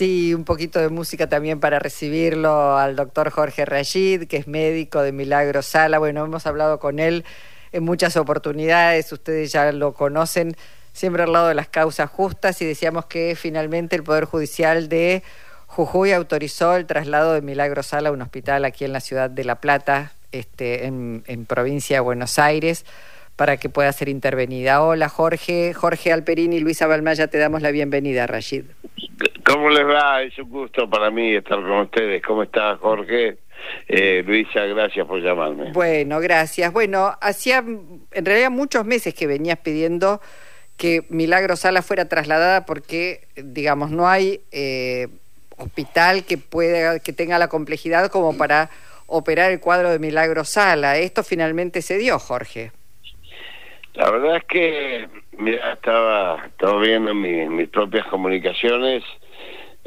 Sí, un poquito de música también para recibirlo al doctor Jorge Rashid, que es médico de Milagro Sala. Bueno, hemos hablado con él en muchas oportunidades, ustedes ya lo conocen, siempre al lado de las causas justas y decíamos que finalmente el Poder Judicial de Jujuy autorizó el traslado de Milagro Sala a un hospital aquí en la ciudad de La Plata, este, en, provincia de Buenos Aires para que pueda ser intervenida. Hola Jorge, Jorge Alperini y Luisa Balmaya, te damos la bienvenida, Rashid. ¿Cómo les va? Es un gusto para mí estar con ustedes. ¿Cómo está Jorge? Eh, Luisa, gracias por llamarme. Bueno, gracias. Bueno, hacía en realidad muchos meses que venías pidiendo que Milagro Sala fuera trasladada porque, digamos, no hay eh, hospital que pueda, que tenga la complejidad como para operar el cuadro de Milagro Sala. Esto finalmente se dio, Jorge. La verdad es que, mira, estaba, estaba viendo mis propias comunicaciones.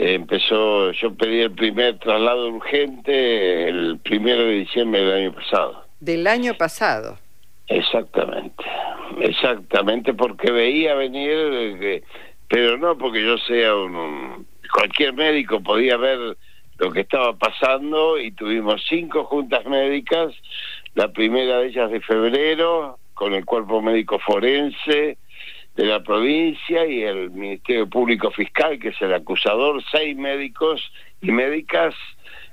Eh, empezó, yo pedí el primer traslado urgente el primero de diciembre del año pasado. Del año pasado. Exactamente, exactamente, porque veía venir, eh, pero no porque yo sea un, cualquier médico podía ver lo que estaba pasando y tuvimos cinco juntas médicas, la primera de ellas de febrero, con el cuerpo médico forense de la provincia y el Ministerio Público Fiscal, que es el acusador, seis médicos y médicas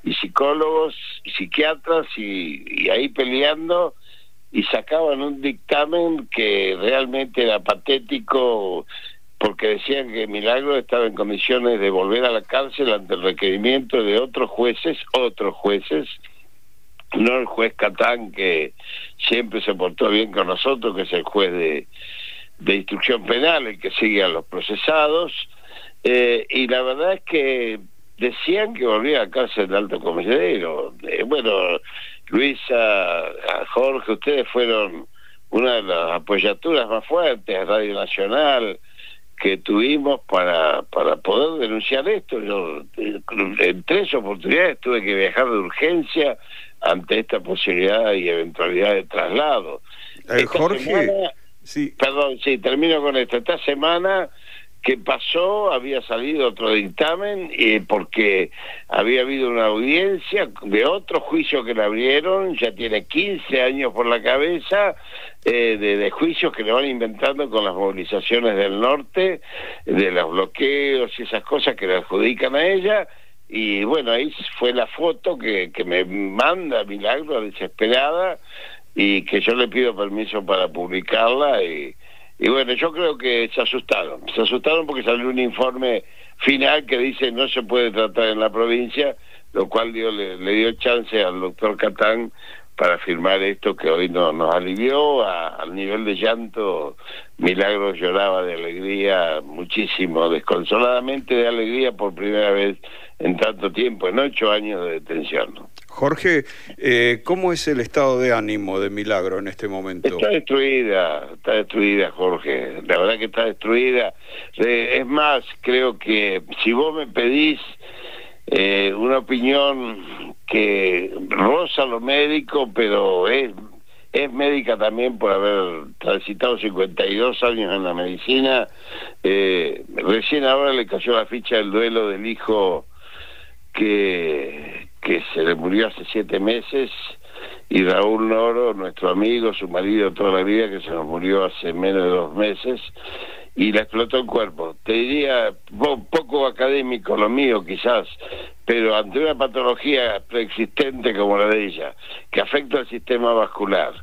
y psicólogos y psiquiatras y, ahí peleando y sacaban un dictamen que realmente era patético porque decían que Milagro estaba en condiciones de volver a la cárcel ante el requerimiento de otros jueces, otros jueces, no el juez Catán que siempre se portó bien con nosotros, que es el juez de, de instrucción penal, el que sigue a los procesados, eh, y la verdad es que decían que volvía a cárcel de alto comisario. Eh, bueno, Luisa, Jorge, ustedes fueron una de las apoyaturas más fuertes, Radio Nacional, que tuvimos para, para poder denunciar esto. Yo eh, en tres oportunidades tuve que viajar de urgencia ante esta posibilidad y eventualidad de traslado. Eh, Jorge, sí. perdón, sí, termino con esto. Esta semana que pasó había salido otro dictamen eh, porque había habido una audiencia de otro juicio que le abrieron, ya tiene 15 años por la cabeza, eh, de, de, juicios que le van inventando con las movilizaciones del norte, de los bloqueos y esas cosas que le adjudican a ella y bueno, ahí fue la foto que, que me manda Milagro desesperada y que yo le pido permiso para publicarla y, y bueno, yo creo que se asustaron, se asustaron porque salió un informe final que dice no se puede tratar en la provincia, lo cual dio, le, le dio chance al doctor Catán para firmar esto que hoy no, nos alivió al nivel de llanto. Milagros lloraba de alegría muchísimo, desconsoladamente de alegría por primera vez en tanto tiempo, en ocho años de detención. Jorge, eh, ¿cómo es el estado de ánimo de Milagro en este momento? Está destruida, está destruida, Jorge. La verdad que está destruida. Eh, es más, creo que si vos me pedís eh, una opinión que roza lo médico, pero es, es médica también por haber transitado 52 años en la medicina. Eh, recién ahora le cayó la ficha del duelo del hijo que, que se le murió hace siete meses y Raúl Noro, nuestro amigo, su marido toda la vida, que se nos murió hace menos de dos meses, y le explotó el cuerpo. Te diría, poco académico lo mío quizás, pero ante una patología preexistente como la de ella, que afecta al sistema vascular,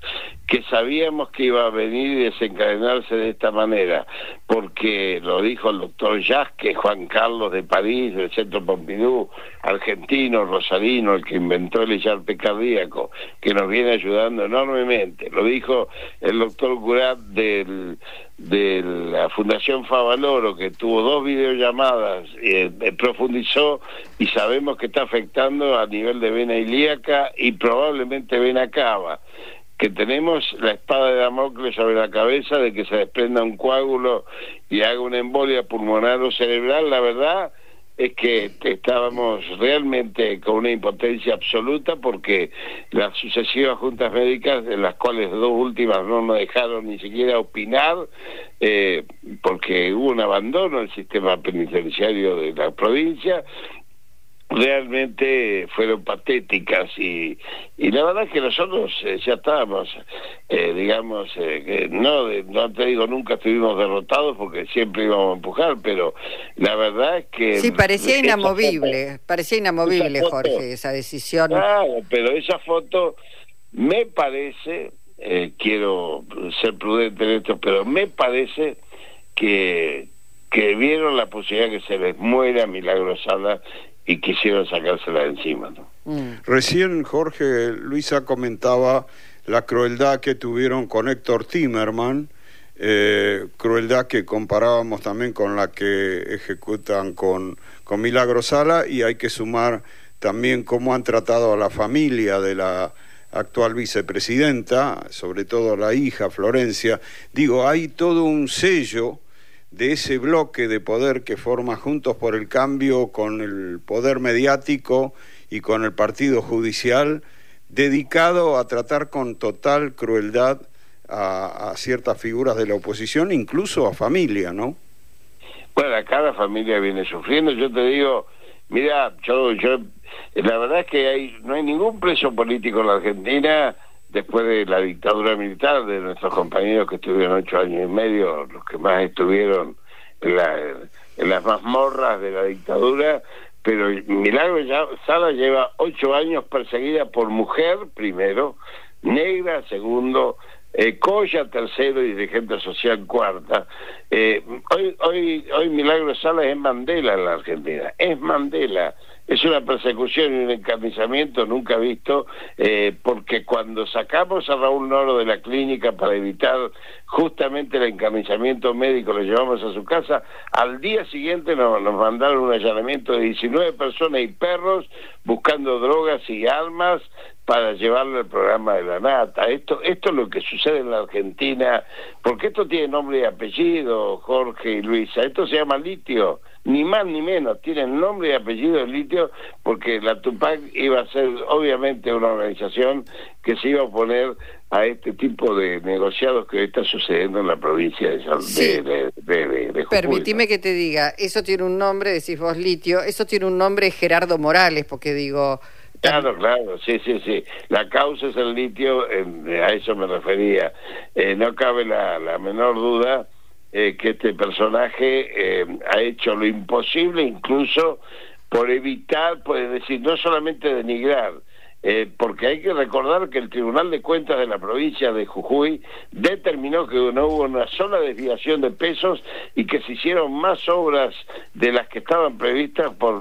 que sabíamos que iba a venir y desencadenarse de esta manera, porque lo dijo el doctor Jasque, Juan Carlos de París, del Centro Pompidou, argentino, rosarino, el que inventó el IARPE cardíaco, que nos viene ayudando enormemente. Lo dijo el doctor Curat del, de la Fundación Favaloro, que tuvo dos videollamadas, eh, profundizó y sabemos que está afectando a nivel de vena ilíaca y probablemente vena cava que tenemos la espada de Damocles sobre la cabeza de que se desprenda un coágulo y haga una embolia pulmonar o cerebral, la verdad es que estábamos realmente con una impotencia absoluta porque las sucesivas juntas médicas, de las cuales dos últimas no nos dejaron ni siquiera opinar, eh, porque hubo un abandono del sistema penitenciario de la provincia, realmente fueron patéticas y, y la verdad es que nosotros eh, ya estábamos, eh, digamos, eh, no, no te digo nunca estuvimos derrotados porque siempre íbamos a empujar, pero la verdad es que... Sí, parecía inamovible, parecía inamovible, Jorge, esa decisión. Claro, pero esa foto me parece, quiero ser prudente en esto, pero me parece que que vieron la posibilidad que se les muera Milagro Sala y quisieron sacársela de encima. ¿no? Mm. Recién Jorge Luisa comentaba la crueldad que tuvieron con Héctor Timerman, eh, crueldad que comparábamos también con la que ejecutan con, con Milagro Sala y hay que sumar también cómo han tratado a la familia de la actual vicepresidenta, sobre todo la hija Florencia. Digo, hay todo un sello de ese bloque de poder que forma Juntos por el Cambio con el poder mediático y con el partido judicial, dedicado a tratar con total crueldad a, ciertas figuras de la oposición, incluso a familia, ¿no? Bueno, cada familia viene sufriendo. Yo te digo, mira, yo, yo, la verdad es que hay, no hay ningún preso político en la Argentina después de la dictadura militar, de nuestros compañeros que estuvieron ocho años y medio, los que más estuvieron en, la, en las mazmorras de la dictadura, pero Milagro Sala lleva ocho años perseguida por mujer, primero, negra, segundo, eh, Coya, tercero, y dirigente social, cuarta. Eh, hoy, hoy, hoy Milagro Sala es Mandela en la Argentina, es Mandela es una persecución y un encarnizamiento nunca visto, eh, porque cuando sacamos a Raúl Noro de la clínica para evitar justamente el encarnizamiento médico, lo llevamos a su casa, al día siguiente nos, nos mandaron un allanamiento de 19 personas y perros buscando drogas y armas para llevarle al programa de la nata. Esto, esto es lo que sucede en la Argentina, porque esto tiene nombre y apellido, Jorge y Luisa, esto se llama litio ni más ni menos, tienen nombre y apellido de litio porque la Tupac iba a ser obviamente una organización que se iba a oponer a este tipo de negociados que está sucediendo en la provincia de, sí. de, Permitime que te diga, eso tiene un nombre, decís vos litio, eso tiene un nombre Gerardo Morales, porque digo... Claro, claro, sí, sí, sí. La causa es el litio, a eso me refería. Eh, no cabe la, la menor duda eh, que este personaje eh, ha hecho lo imposible incluso por evitar, puede decir, no solamente denigrar, eh, porque hay que recordar que el Tribunal de Cuentas de la provincia de Jujuy determinó que no hubo una sola desviación de pesos y que se hicieron más obras de las que estaban previstas por,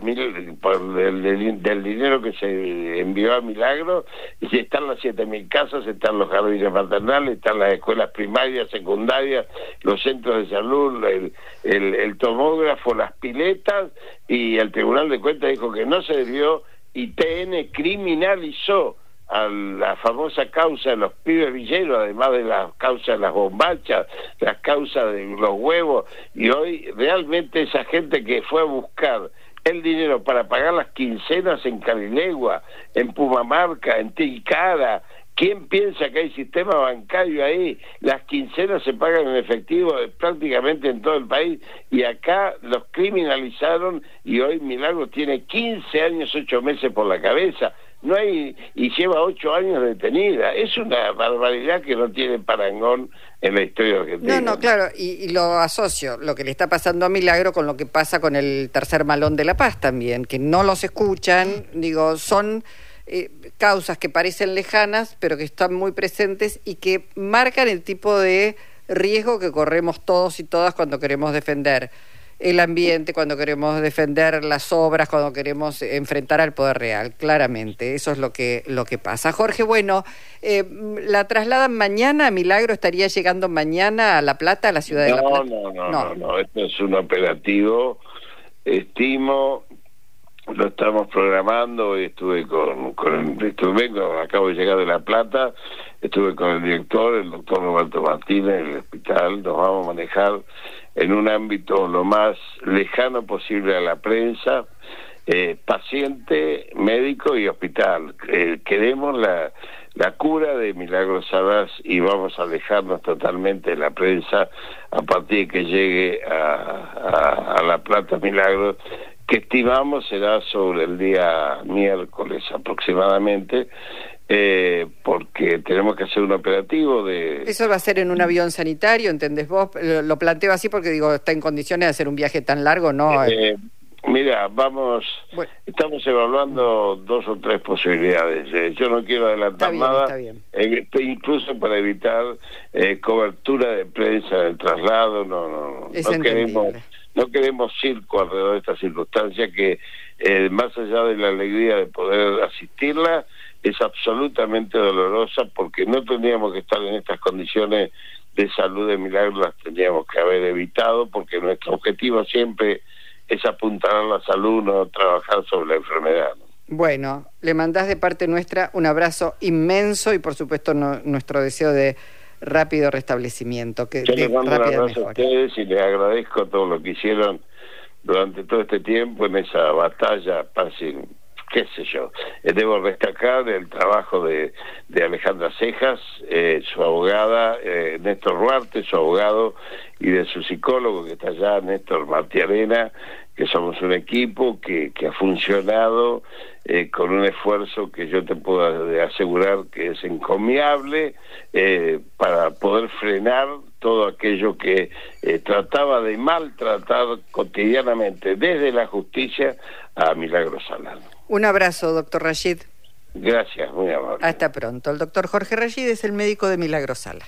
por del, dinero que se envió a Milagro. Y están las siete mil casas, están los jardines maternales, están las escuelas primarias, secundarias, los centros de salud, el, el tomógrafo, las piletas. Y el Tribunal de Cuentas dijo que no se debió y TN criminalizó a la famosa causa de los pibes villeros, además de la causa de las bombachas, las causas de los huevos, y hoy realmente esa gente que fue a buscar el dinero para pagar las quincenas en Calilegua, en Pumamarca, en Tilcara, ¿Quién piensa que hay sistema bancario ahí? Las quincenas se pagan en efectivo prácticamente en todo el país y acá los criminalizaron y hoy Milagro tiene 15 años, 8 meses por la cabeza. No hay y lleva 8 años detenida. Es una barbaridad que no tiene parangón en la historia argentina. No, no, claro, y, lo asocio, lo que le está pasando a Milagro con lo que pasa con el tercer malón de La Paz también, que no los escuchan, digo, son eh, causas que parecen lejanas, pero que están muy presentes y que marcan el tipo de riesgo que corremos todos y todas cuando queremos defender el ambiente, cuando queremos defender las obras, cuando queremos enfrentar al poder real, claramente. Eso es lo que, lo que pasa. Jorge, bueno, eh, ¿la trasladan mañana? ¿Milagro estaría llegando mañana a La Plata, a la ciudad de La Plata? No, no, no, no, esto es un operativo, estimo, lo estamos programando, estuve con, con estuve, acabo de llegar de La Plata, estuve con el director, el doctor Roberto Martínez, en el hospital, nos vamos a manejar en un ámbito lo más lejano posible a la prensa, eh, paciente, médico y hospital. Eh, queremos la, la cura de Milagros Salas y vamos a alejarnos totalmente de la prensa a partir de que llegue a, a, La Plata Milagros, que estimamos será sobre el día miércoles aproximadamente. Eh, porque tenemos que hacer un operativo de... Eso va a ser en un avión sanitario, ¿entendés vos? Lo, planteo así porque digo, está en condiciones de hacer un viaje tan largo, ¿no? Eh, Mira, vamos, estamos evaluando dos o tres posibilidades. Eh, yo no quiero adelantar nada, eh, incluso para evitar eh, cobertura de prensa del traslado. No, no, no queremos, no queremos circo alrededor de esta circunstancia que, más allá de la alegría de poder asistirla, es absolutamente dolorosa porque no tendríamos que estar en estas condiciones de salud de milagro, las tendríamos que haber evitado porque nuestro objetivo siempre es apuntar a la salud, no trabajar sobre la enfermedad. Bueno, le mandás de parte nuestra un abrazo inmenso y por supuesto nuestro deseo de rápido restablecimiento. Que, Yo les mando un abrazo a ustedes y les agradezco todo lo que hicieron durante todo este tiempo en esa batalla fácil qué sé yo. Eh, debo destacar el trabajo de, de Alejandra Cejas, eh, su abogada, eh, Néstor Ruarte, su abogado, y de su psicólogo que está allá, Néstor Martiarena, que somos un equipo que, ha funcionado con un esfuerzo que yo te puedo asegurar que es encomiable para poder frenar todo aquello que trataba de maltratar cotidianamente desde la justicia a Milagros Salano. Un abrazo, doctor Rashid. Gracias, muy amable. Hasta pronto. El doctor Jorge Rashid es el médico de Milagrosala.